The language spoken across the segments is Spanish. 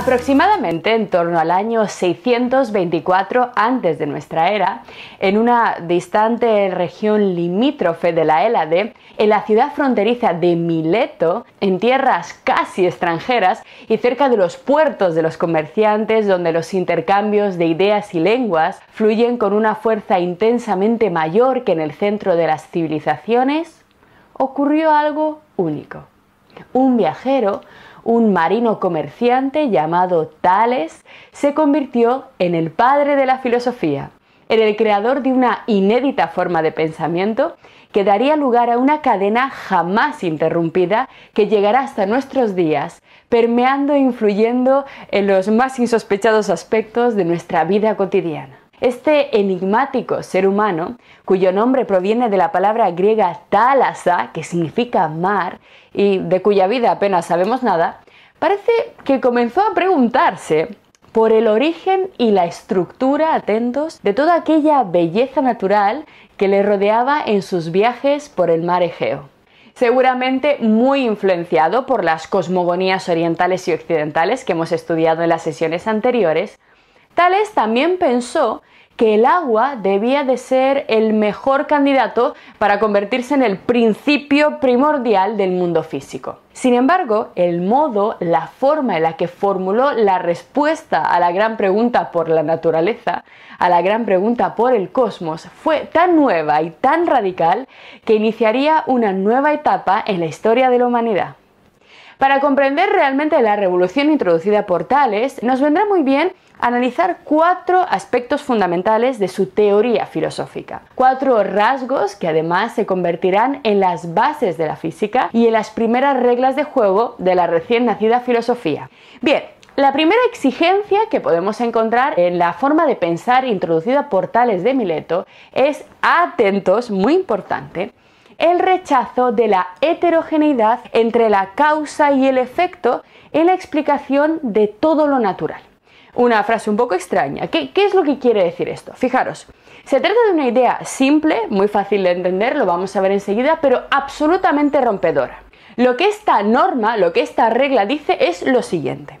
Aproximadamente en torno al año 624 antes de nuestra era, en una distante región limítrofe de la Hélade, en la ciudad fronteriza de Mileto, en tierras casi extranjeras y cerca de los puertos de los comerciantes donde los intercambios de ideas y lenguas fluyen con una fuerza intensamente mayor que en el centro de las civilizaciones, ocurrió algo único. Un viajero un marino comerciante llamado Tales se convirtió en el padre de la filosofía, en el creador de una inédita forma de pensamiento que daría lugar a una cadena jamás interrumpida que llegará hasta nuestros días, permeando e influyendo en los más insospechados aspectos de nuestra vida cotidiana. Este enigmático ser humano, cuyo nombre proviene de la palabra griega thalassa, que significa mar, y de cuya vida apenas sabemos nada, parece que comenzó a preguntarse por el origen y la estructura, atentos, de toda aquella belleza natural que le rodeaba en sus viajes por el mar Egeo. Seguramente muy influenciado por las cosmogonías orientales y occidentales que hemos estudiado en las sesiones anteriores, Tales también pensó que el agua debía de ser el mejor candidato para convertirse en el principio primordial del mundo físico. Sin embargo, el modo, la forma en la que formuló la respuesta a la gran pregunta por la naturaleza, a la gran pregunta por el cosmos, fue tan nueva y tan radical que iniciaría una nueva etapa en la historia de la humanidad. Para comprender realmente la revolución introducida por Tales, nos vendrá muy bien analizar cuatro aspectos fundamentales de su teoría filosófica. Cuatro rasgos que además se convertirán en las bases de la física y en las primeras reglas de juego de la recién nacida filosofía. Bien, la primera exigencia que podemos encontrar en la forma de pensar introducida por Tales de Mileto es, atentos, muy importante, el rechazo de la heterogeneidad entre la causa y el efecto en la explicación de todo lo natural una frase un poco extraña. ¿Qué, es lo que quiere decir esto? Fijaros, se trata de una idea simple, muy fácil de entender, lo vamos a ver enseguida, pero absolutamente rompedora. Lo que esta norma, lo que esta regla dice es lo siguiente.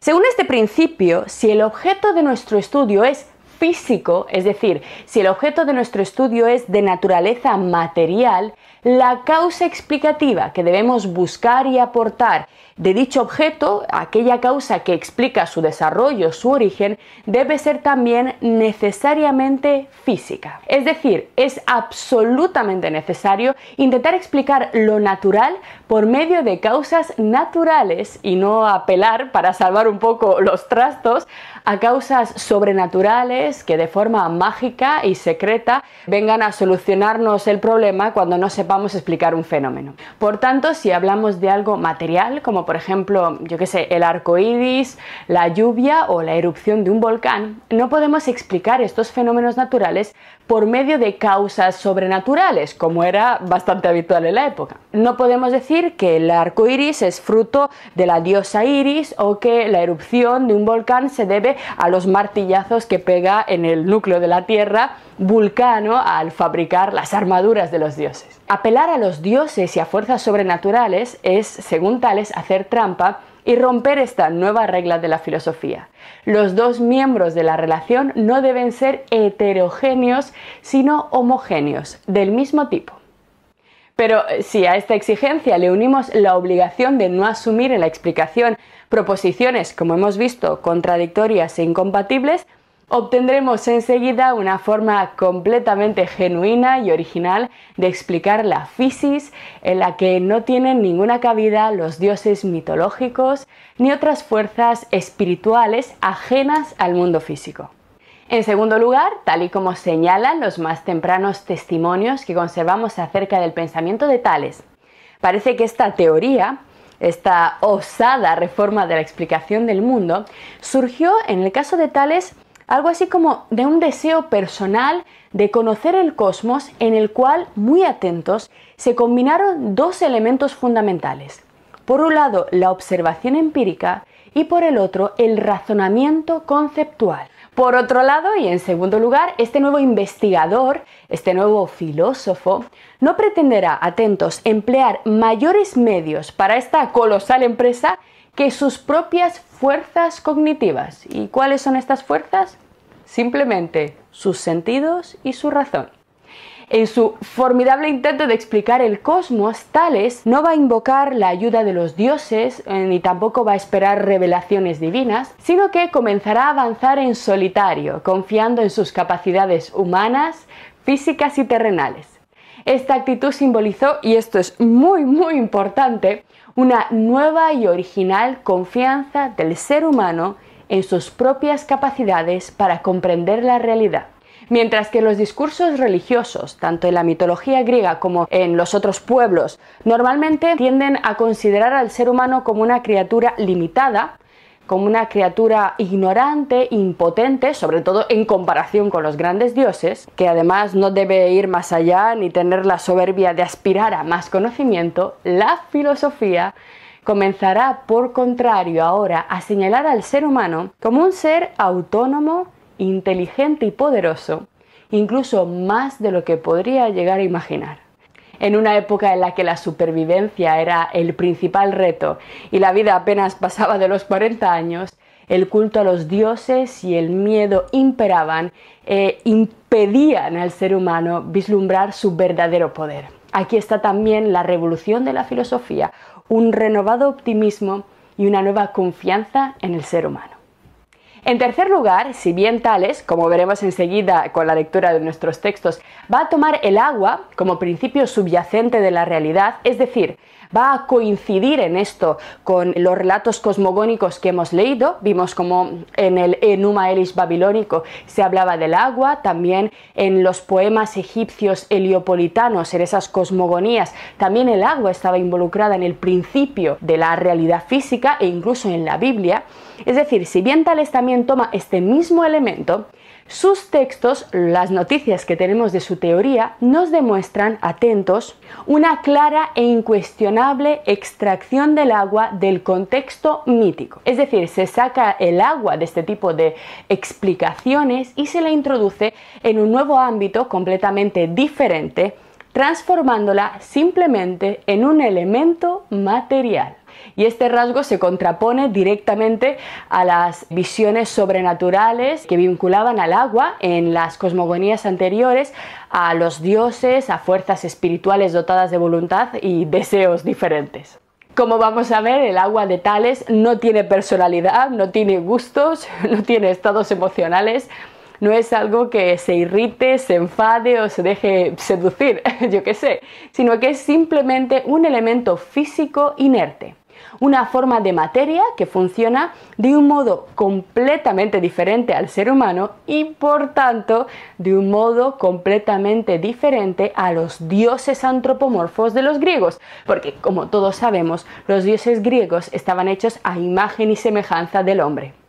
Según este principio, si el objeto de nuestro estudio es físico, es decir, si el objeto de nuestro estudio es de naturaleza material, la causa explicativa que debemos buscar y aportar de dicho objeto, aquella causa que explica su desarrollo, su origen, debe ser también necesariamente física. Es decir, es absolutamente necesario intentar explicar lo natural por medio de causas naturales y no apelar para salvar un poco los trastos a causas sobrenaturales que de forma mágica y secreta vengan a solucionarnos el problema cuando no sepamos explicar un fenómeno. Por tanto, si hablamos de algo material, como por ejemplo, yo que sé, el arco iris, la lluvia o la erupción de un volcán, no podemos explicar estos fenómenos naturales por medio de causas sobrenaturales, como era bastante habitual en la época. No podemos decir que el arco iris es fruto de la diosa Iris o que la erupción de un volcán se debe a los martillazos que pega en el núcleo de la Tierra Vulcano al fabricar las armaduras de los dioses. Apelar a los dioses y a fuerzas sobrenaturales es, según tales, hacer trampa y romper esta nueva regla de la filosofía. Los dos miembros de la relación no deben ser heterogéneos, sino homogéneos, del mismo tipo. Pero eh, si a esta exigencia le unimos la obligación de no asumir en la explicación proposiciones, como hemos visto, contradictorias e incompatibles, obtendremos enseguida una forma completamente genuina y original de explicar la fisis en la que no tienen ninguna cabida los dioses mitológicos ni otras fuerzas espirituales ajenas al mundo físico. En segundo lugar, tal y como señalan los más tempranos testimonios que conservamos acerca del pensamiento de Tales, parece que esta teoría esta osada reforma de la explicación del mundo surgió en el caso de Tales algo así como de un deseo personal de conocer el cosmos en el cual, muy atentos, se combinaron dos elementos fundamentales. Por un lado, la observación empírica y por el otro, el razonamiento conceptual. Por otro lado, y en segundo lugar, este nuevo investigador, este nuevo filósofo, no pretenderá, atentos, emplear mayores medios para esta colosal empresa que sus propias fuerzas cognitivas. ¿Y cuáles son estas fuerzas? Simplemente sus sentidos y su razón. En su formidable intento de explicar el cosmos, Tales no va a invocar la ayuda de los dioses eh, ni tampoco va a esperar revelaciones divinas, sino que comenzará a avanzar en solitario, confiando en sus capacidades humanas, físicas y terrenales. Esta actitud simbolizó, y esto es muy muy importante, una nueva y original confianza del ser humano en sus propias capacidades para comprender la realidad. Mientras que los discursos religiosos, tanto en la mitología griega como en los otros pueblos, normalmente tienden a considerar al ser humano como una criatura limitada, como una criatura ignorante, impotente, sobre todo en comparación con los grandes dioses, que además no debe ir más allá ni tener la soberbia de aspirar a más conocimiento, la filosofía comenzará por contrario ahora a señalar al ser humano como un ser autónomo, inteligente y poderoso, incluso más de lo que podría llegar a imaginar. En una época en la que la supervivencia era el principal reto y la vida apenas pasaba de los 40 años, el culto a los dioses y el miedo imperaban e impedían al ser humano vislumbrar su verdadero poder. Aquí está también la revolución de la filosofía, un renovado optimismo y una nueva confianza en el ser humano. En tercer lugar, si bien Tales, como veremos enseguida con la lectura de nuestros textos, va a tomar el agua como principio subyacente de la realidad, es decir, va a coincidir en esto con los relatos cosmogónicos que hemos leído. Vimos como en el Enuma Elis babilónico se hablaba del agua, también en los poemas egipcios heliopolitanos, en esas cosmogonías, también el agua estaba involucrada en el principio de la realidad física e incluso en la Biblia. Es decir, si bien Tales también toma este mismo elemento, sus textos, las noticias que tenemos de su teoría, nos demuestran, atentos, una clara e incuestionable extracción del agua del contexto mítico. Es decir, se saca el agua de este tipo de explicaciones y se la introduce en un nuevo ámbito completamente diferente, transformándola simplemente en un elemento material. Y este rasgo se contrapone directamente a las visiones sobrenaturales que vinculaban al agua en las cosmogonías anteriores, a los dioses, a fuerzas espirituales dotadas de voluntad y deseos diferentes. Como vamos a ver, el agua de Tales no tiene personalidad, no tiene gustos, no tiene estados emocionales, no es algo que se irrite, se enfade o se deje seducir, yo qué sé, sino que es simplemente un elemento físico inerte una forma de materia que funciona de un modo completamente diferente al ser humano y por tanto de un modo completamente diferente a los dioses antropomorfos de los griegos, porque como todos sabemos, los dioses griegos estaban hechos a imagen y semejanza del hombre.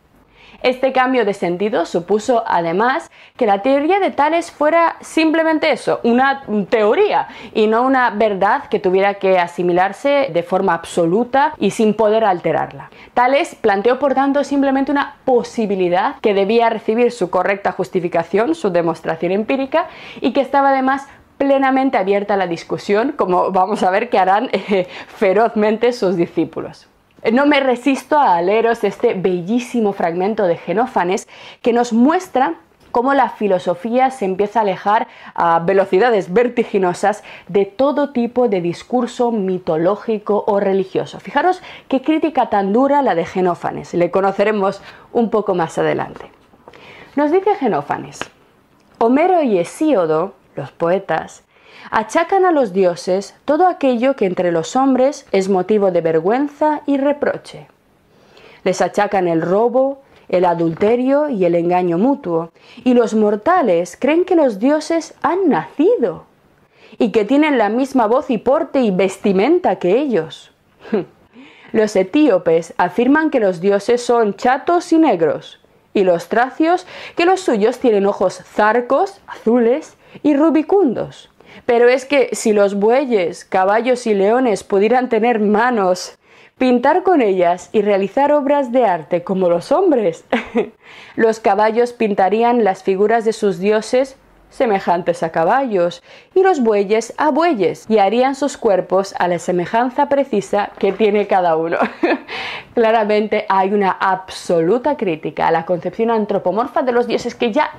Este cambio de sentido supuso además que la teoría de Tales fuera simplemente eso, una teoría y no una verdad que tuviera que asimilarse de forma absoluta y sin poder alterarla. Tales planteó por tanto simplemente una posibilidad que debía recibir su correcta justificación, su demostración empírica y que estaba además plenamente abierta a la discusión, como vamos a ver que harán eh, ferozmente sus discípulos. No me resisto a leeros este bellísimo fragmento de Genófanes que nos muestra cómo la filosofía se empieza a alejar a velocidades vertiginosas de todo tipo de discurso mitológico o religioso. Fijaros qué crítica tan dura la de Genófanes, le conoceremos un poco más adelante. Nos dice Genófanes, Homero y Hesíodo, los poetas, achacan a los dioses todo aquello que entre los hombres es motivo de vergüenza y reproche. Les achacan el robo, el adulterio y el engaño mutuo, y los mortales creen que los dioses han nacido y que tienen la misma voz y porte y vestimenta que ellos. Los etíopes afirman que los dioses son chatos y negros, y los tracios que los suyos tienen ojos zarcos, azules y rubicundos. Pero es que si los bueyes, caballos y leones pudieran tener manos, pintar con ellas y realizar obras de arte como los hombres, los caballos pintarían las figuras de sus dioses semejantes a caballos, y los bueyes a bueyes, y harían sus cuerpos a la semejanza precisa que tiene cada uno. Claramente hay una absoluta crítica a la concepción antropomorfa de los dioses que ya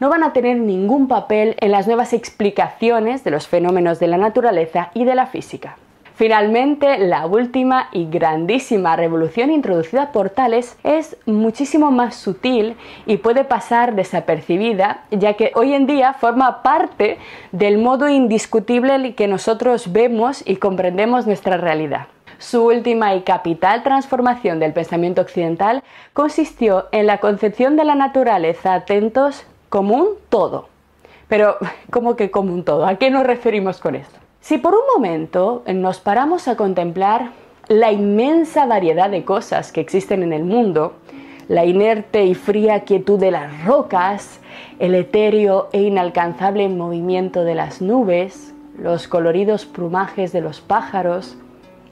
no van a tener ningún papel en las nuevas explicaciones de los fenómenos de la naturaleza y de la física. Finalmente, la última y grandísima revolución introducida por Tales es muchísimo más sutil y puede pasar desapercibida, ya que hoy en día forma parte del modo indiscutible en que nosotros vemos y comprendemos nuestra realidad. Su última y capital transformación del pensamiento occidental consistió en la concepción de la naturaleza, atentos, como un todo. Pero, ¿cómo que como un todo? ¿A qué nos referimos con esto? Si por un momento nos paramos a contemplar la inmensa variedad de cosas que existen en el mundo, la inerte y fría quietud de las rocas, el etéreo e inalcanzable movimiento de las nubes, los coloridos plumajes de los pájaros,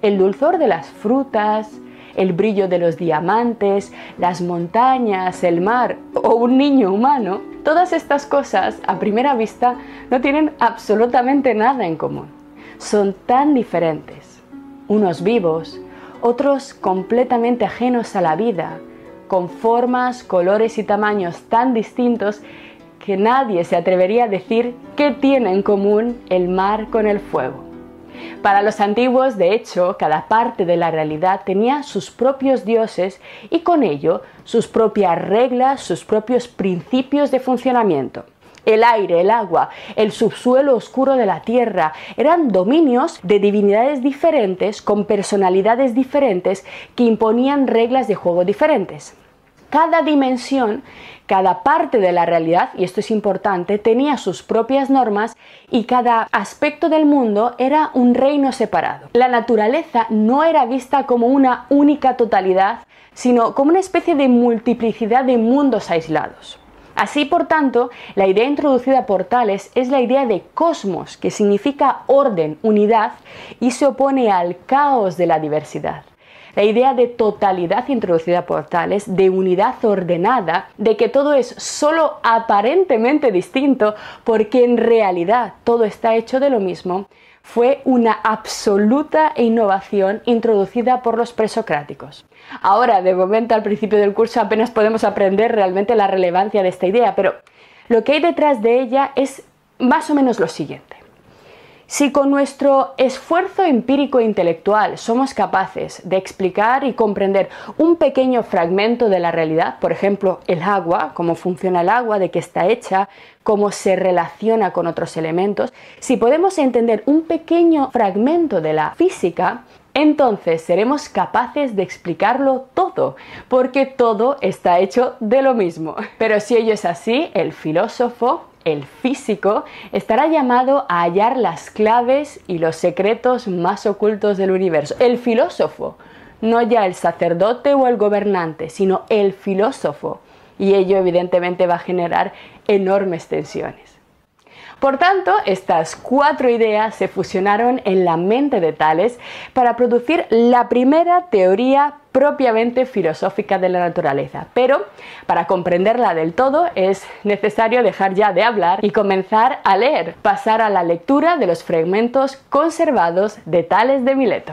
el dulzor de las frutas, el brillo de los diamantes, las montañas, el mar o un niño humano, todas estas cosas a primera vista no tienen absolutamente nada en común son tan diferentes, unos vivos, otros completamente ajenos a la vida, con formas, colores y tamaños tan distintos que nadie se atrevería a decir qué tiene en común el mar con el fuego. Para los antiguos, de hecho, cada parte de la realidad tenía sus propios dioses y con ello sus propias reglas, sus propios principios de funcionamiento el aire, el agua, el subsuelo oscuro de la tierra, eran dominios de divinidades diferentes con personalidades diferentes que imponían reglas de juego diferentes. Cada dimensión, cada parte de la realidad, y esto es importante, tenía sus propias normas y cada aspecto del mundo era un reino separado. La naturaleza no era vista como una única totalidad, sino como una especie de multiplicidad de mundos aislados. Así, por tanto, la idea introducida por Tales es la idea de cosmos, que significa orden, unidad, y se opone al caos de la diversidad. La idea de totalidad introducida por Tales, de unidad ordenada, de que todo es solo aparentemente distinto porque en realidad todo está hecho de lo mismo, fue una absoluta innovación introducida por los presocráticos. Ahora, de momento, al principio del curso apenas podemos aprender realmente la relevancia de esta idea, pero lo que hay detrás de ella es más o menos lo siguiente. Si con nuestro esfuerzo empírico e intelectual somos capaces de explicar y comprender un pequeño fragmento de la realidad, por ejemplo, el agua, cómo funciona el agua, de qué está hecha, cómo se relaciona con otros elementos, si podemos entender un pequeño fragmento de la física, entonces seremos capaces de explicarlo todo, porque todo está hecho de lo mismo. Pero si ello es así, el filósofo el físico, estará llamado a hallar las claves y los secretos más ocultos del universo. El filósofo, no ya el sacerdote o el gobernante, sino el filósofo. Y ello evidentemente va a generar enormes tensiones. Por tanto, estas cuatro ideas se fusionaron en la mente de Tales para producir la primera teoría propiamente filosófica de la naturaleza. Pero para comprenderla del todo es necesario dejar ya de hablar y comenzar a leer, pasar a la lectura de los fragmentos conservados de Tales de Mileto.